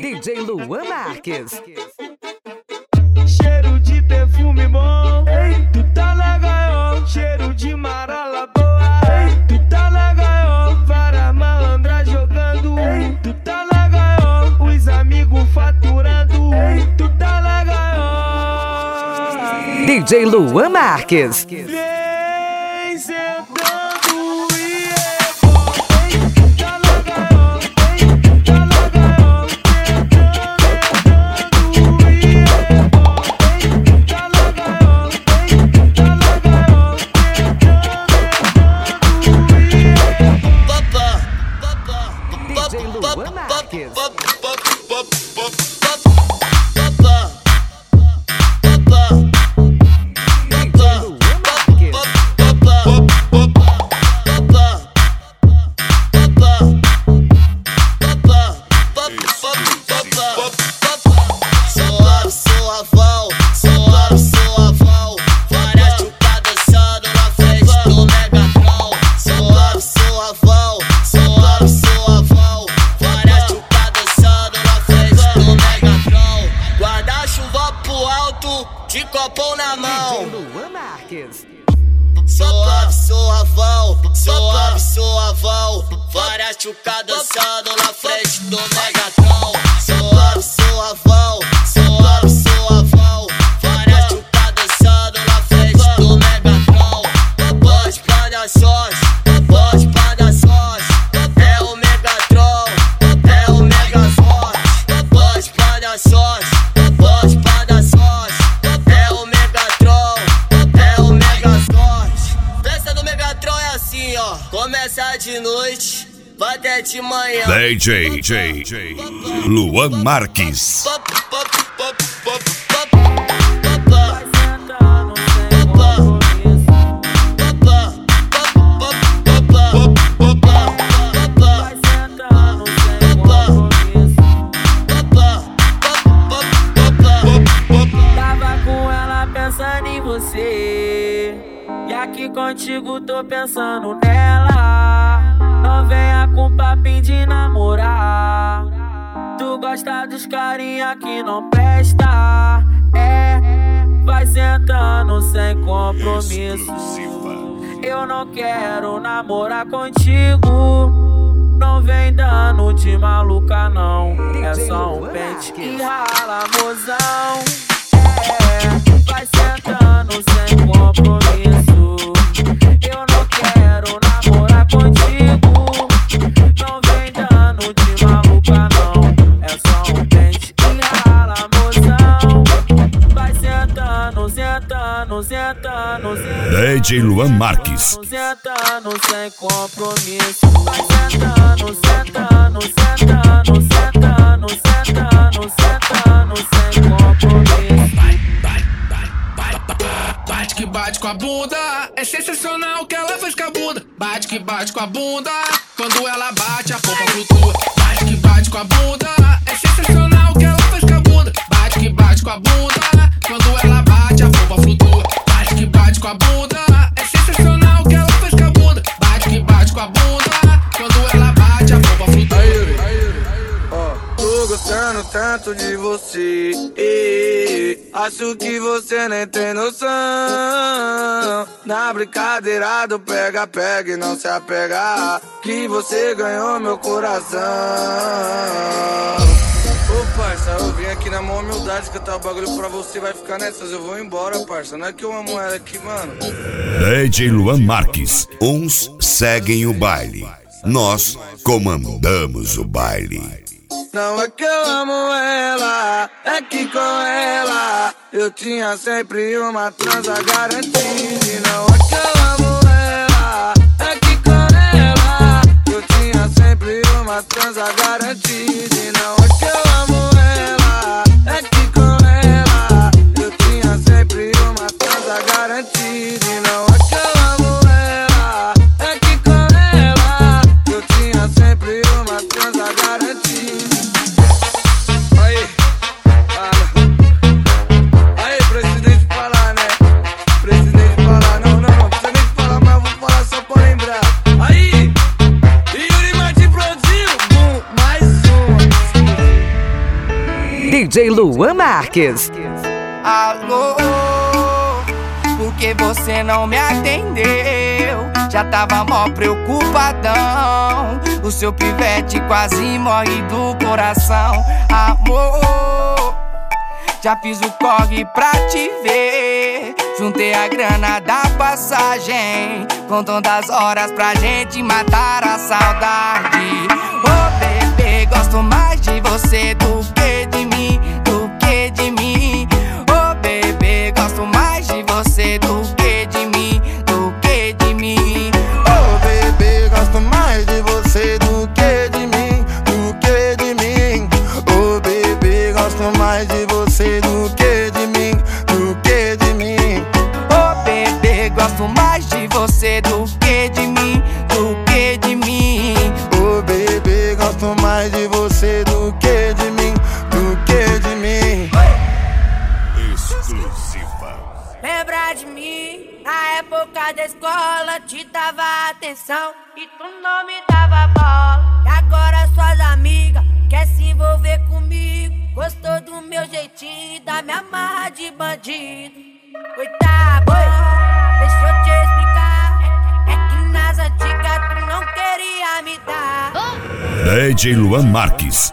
DJ Luan Marques. Cheiro de perfume bom, Ei. tu tá na gaiola. Cheiro de marala boa, Ei. tu tá na gaiola. Várias malandras jogando, Ei. tu tá na gaiola. Os amigos faturando, tu tá na gaiola. DJ Luan Marques. Vem sentando copão na mão. Suave, suavão, suave, suavão. Várias chucadas dançando na frente do Megatron. Suave, suavão, até de manhã. DJ J. Luan Marques. Pensando em você. E aqui contigo tô pensando nela. Não venha com papinho de namorar. Tu gosta dos carinha que não presta. É, vai sentando sem compromisso. Eu não quero namorar contigo. Não vem dando de maluca, não. É só um pente e rala, mozão. DJ Luan Marques. Sentando sem compromisso. Vai sentando, sentando, sentando, sentando, sentando, sentando sem compromisso. Bate que bate com a bunda, é sensacional o que ela faz com a bunda. Bate que bate com a bunda, quando ela bate a polpa flutua. Bate que bate com a bunda, é sensacional o que ela faz com a bunda. Bate que bate com a bunda, quando ela bate a polpa flutua. Bate que bate com a bunda, tanto de você. eh, Acho que você nem tem noção. Na brincadeira do pega-pega e não se apega. Que você ganhou meu coração. Ô parça, eu vim aqui na maior humildade cantar o bagulho pra você. Vai ficar nessas, eu vou embora, parça. Não é que eu amo ela aqui, mano. DJ Luan Marques. Uns seguem o baile. Nós comandamos o baile. Não é que eu amo ela, é que com ela eu tinha sempre uma transa garantida. Não é que eu amo ela, é que com ela eu tinha sempre uma transa garantida. Não é que eu DJ Luan Marques. Alô, por que você não me atendeu? Já tava mó preocupadão. O seu pivete quase morre do coração. Amor, já fiz o corre pra te ver. Juntei a grana da passagem. Contando as horas pra gente matar a saudade. Ô oh, bebê, gosto mais de você do de você do que de mim, do que de mim. Exclusiva. Lembra de mim? Na época da escola te dava atenção e tu não me dava bola. E agora suas amigas quer se envolver comigo. Gostou do meu jeitinho, da minha marra de bandido. DJ Luan Marques.